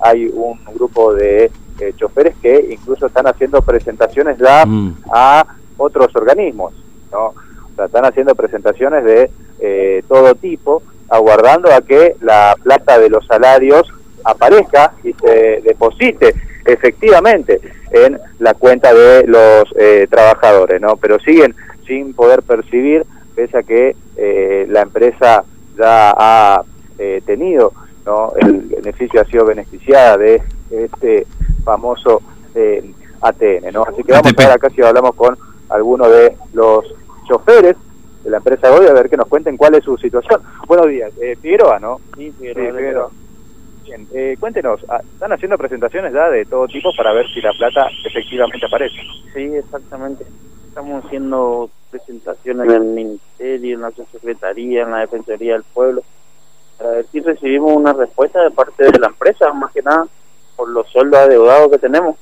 hay un grupo de eh, choferes que incluso están haciendo presentaciones ya Mm. a otros organismos, ¿no? O sea, están haciendo presentaciones de eh, todo tipo, aguardando a que la plata de los salarios aparezca y se deposite efectivamente en la cuenta de los eh, trabajadores, ¿no? Pero siguen sin poder percibir, pese a que eh, la empresa ya ha eh, tenido, ¿no? El beneficio ha sido beneficiada de este famoso eh, ATN, ¿no? Así que vamos ATP. a ver acá si hablamos con alguno de los choferes de la empresa Goya a ver que nos cuenten cuál es su situación. Buenos días, eh, Figueroa, ¿no? Sí, Sí, Figueroa. Bien, eh, cuéntenos, ah, ¿están haciendo presentaciones ya de todo tipo para ver si la plata efectivamente aparece? Sí, exactamente. Estamos haciendo presentaciones en el Ministerio, en la Secretaría, en la Defensoría del Pueblo, para ver si recibimos una respuesta de parte de la empresa, más que nada por los sueldos adeudados que tenemos.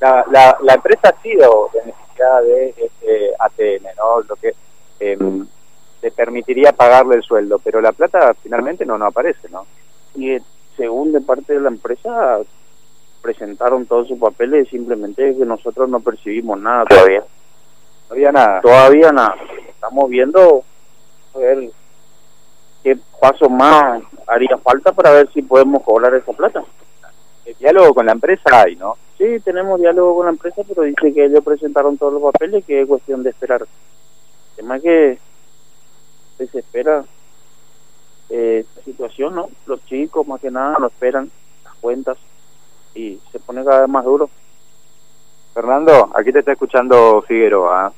La, la, la empresa ha sido beneficiada de este ATN, ¿no? Lo que eh, le permitiría pagarle el sueldo, pero la plata finalmente no, no aparece, ¿no? Y eh, según de parte de la empresa, presentaron todos sus papeles, simplemente que nosotros no percibimos nada todavía. No había nada. Todavía nada. Estamos viendo a ver qué paso más haría falta para ver si podemos cobrar esa plata. El diálogo con la empresa hay, ¿no? Sí, tenemos diálogo con la empresa, pero dice que ellos presentaron todos los papeles, que es cuestión de esperar. El tema es que desespera eh, esta situación, ¿no? Los chicos, más que nada, no esperan las cuentas y se pone cada vez más duro. Fernando, aquí te está escuchando Figueroa.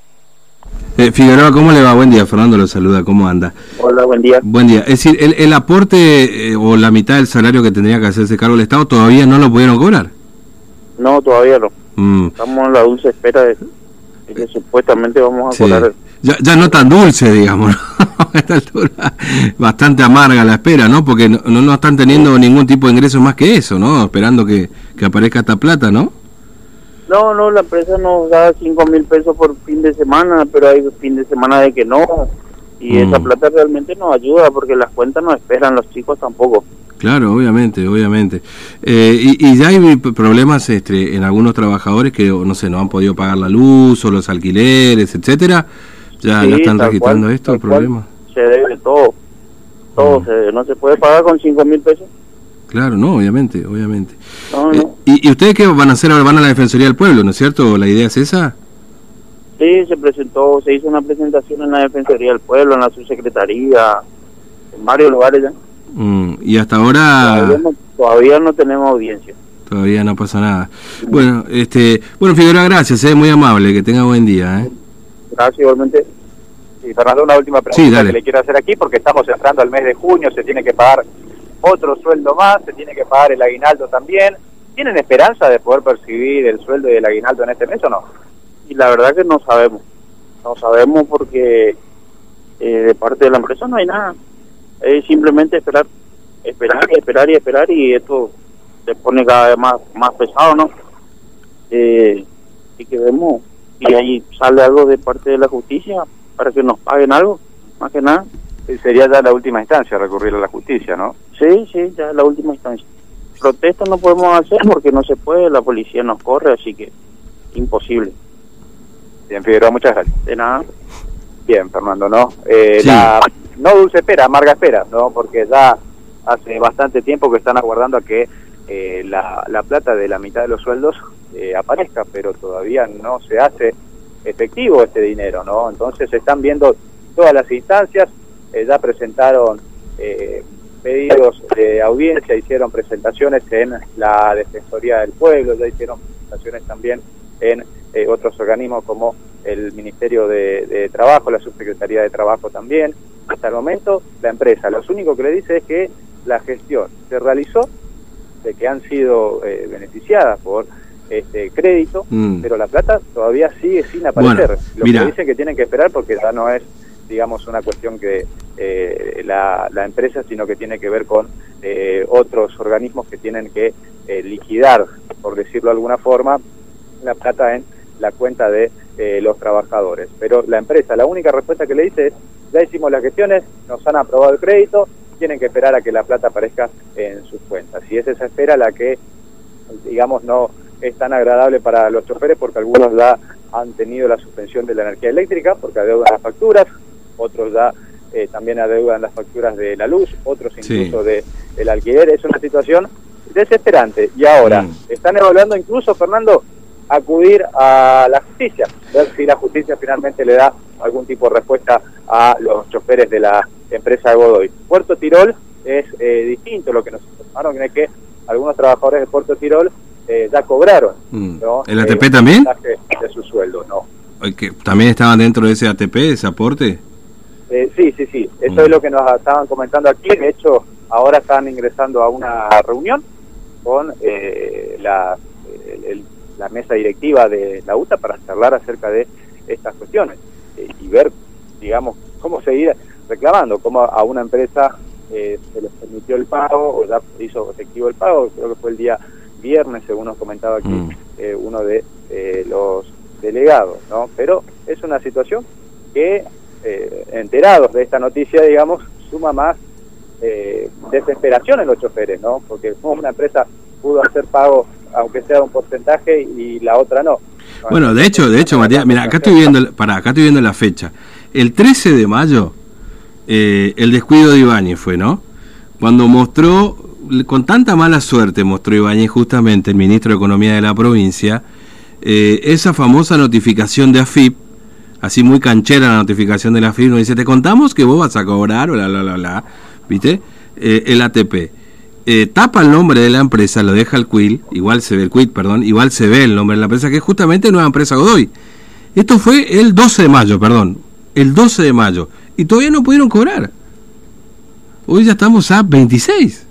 Eh, Figueroa, ¿cómo le va? Buen día, Fernando lo saluda, ¿cómo anda? Hola, buen día. Buen día. Es decir, el, el aporte eh, o la mitad del salario que tendría que hacerse cargo el Estado todavía no lo pudieron cobrar. No, todavía no. Mm, Estamos en la dulce espera de, de que supuestamente vamos a sí. cobrar. ya, ya no tan dulce, digamos, ¿no? a esta altura. Bastante amarga la espera, ¿no? Porque no, no, no están teniendo ningún tipo de ingreso más que eso, ¿no? Esperando que, que aparezca esta plata, ¿no? No, no, la empresa nos da cinco mil pesos por fin de semana, pero hay fin de semana de que no. Y Mm. esa plata realmente nos ayuda porque las cuentas no esperan, los chicos tampoco. Claro, obviamente, obviamente. Eh, y, y ya hay problemas este, en algunos trabajadores que, no sé, no han podido pagar la luz o los alquileres, etcétera. Ya, Sí, ya están registrando cual, esto, el problema. Se debe todo. Todo Mm. se debe. No se puede pagar con cinco mil pesos. Claro, no, obviamente, obviamente. No, Eh, no. Y, ¿Y ustedes qué van a hacer ahora? ¿Van a la Defensoría del Pueblo, no es cierto? ¿La idea es esa? Sí, se presentó, se hizo una presentación en la Defensoría del Pueblo, en la subsecretaría, en varios lugares ya. Mm, y hasta ahora Todavía no, todavía no tenemos audiencia. todavía no pasa nada. Bueno, este, bueno, Figueroa, gracias, eh, muy amable, que tenga buen día. Eh. Gracias, igualmente. Y Fernando, una última pregunta que le quiero hacer aquí, porque estamos entrando al mes de junio, se tiene que pagar otro sueldo más, se tiene que pagar el aguinaldo también. ¿Tienen esperanza de poder percibir el sueldo y el aguinaldo en este mes o no? Y la verdad que no sabemos. No sabemos porque eh, de parte de la empresa no hay nada. Es simplemente esperar, esperar y esperar y esperar y esto se pone cada vez más, más pesado, ¿no? Eh, y que vemos y ahí sale algo de parte de la justicia para que nos paguen algo, más que nada. Sería ya la última instancia recurrir a la justicia, ¿no? Sí, sí, ya es la última instancia. Protesta no podemos hacer porque no se puede, la policía nos corre, así que imposible. Bien, Figueroa, muchas gracias. De nada. Bien, Fernando, ¿no? Eh, Sí. la, no dulce espera, amarga espera, ¿no? Porque ya hace bastante tiempo que están aguardando a que eh, la, la plata de la mitad de los sueldos eh, aparezca, pero todavía no se hace efectivo este dinero, ¿no? Entonces se están viendo todas las instancias, eh, ya presentaron eh, pedidos de audiencia, hicieron presentaciones en la Defensoría del Pueblo, ya hicieron presentaciones también en eh, otros organismos como el Ministerio de, de Trabajo, la Subsecretaría de Trabajo también. Hasta el momento, la empresa, lo único que le dice es que la gestión se realizó, de que han sido eh, beneficiadas por este crédito, Mm. pero la plata todavía sigue sin aparecer. Bueno, lo mira. que dicen que tienen que esperar porque ya no es, digamos, una cuestión que eh, la, la empresa, sino que tiene que ver con eh, otros organismos que tienen que eh, liquidar, por decirlo de alguna forma, la plata en la cuenta de eh, los trabajadores. Pero la empresa, la única respuesta que le dice es, ya hicimos las gestiones, nos han aprobado el crédito, tienen que esperar a que la plata aparezca en sus cuentas. Y es esa espera la que, digamos, no es tan agradable para los choferes porque algunos ya han tenido la suspensión de la energía eléctrica porque adeudan las facturas, otros ya eh, también adeudan las facturas de la luz, otros incluso de el alquiler. Es una situación desesperante. Y ahora, mm. están evaluando incluso, Fernando, acudir a la justicia, ver si la justicia finalmente le da algún tipo de respuesta a los choferes de la empresa Godoy. Puerto Tirol es eh, distinto, lo que nos informaron es que algunos trabajadores de Puerto Tirol eh, ya cobraron. Mm. ¿El ATP eh, también? De su sueldo, no. ¿Que ¿También estaban dentro de ese ATP, ese aporte? Sí, sí, sí. Eso es mm. lo que nos estaban comentando aquí. De hecho, ahora están ingresando a una reunión con la, la mesa directiva de la UTA para charlar acerca de estas cuestiones y ver, digamos, cómo seguir reclamando, cómo a una empresa eh, se les permitió el pago o ya hizo efectivo el pago, creo que fue el día viernes, según nos comentaba aquí mm. eh, uno de eh, los delegados, ¿no? Pero es una situación que, enterados de esta noticia, digamos, suma más desesperación en los choferes, ¿no? Porque una empresa pudo hacer pago, aunque sea un porcentaje, y la otra no. Bueno, de hecho, de hecho, Matías, mira, acá estoy viendo, para, acá estoy viendo la fecha. El 13 de mayo eh, el descuido de Ibáñez fue, ¿no? Cuando mostró, con tanta mala suerte mostró Ibáñez justamente, el ministro de Economía de la provincia, eh, esa famosa notificación de AFIP, así muy canchera la notificación de la AFIP, nos dice, te contamos que vos vas a cobrar, bla, bla, bla, bla, ¿viste? Eh, el ATP. tapa el nombre de la empresa, lo deja el QUIL, igual se ve el QUIL, perdón, igual se ve el nombre de la empresa, que es justamente Nueva Empresa Godoy. Esto fue el 12 de mayo, perdón, el 12 de mayo y todavía no pudieron cobrar. Hoy ya estamos a 26.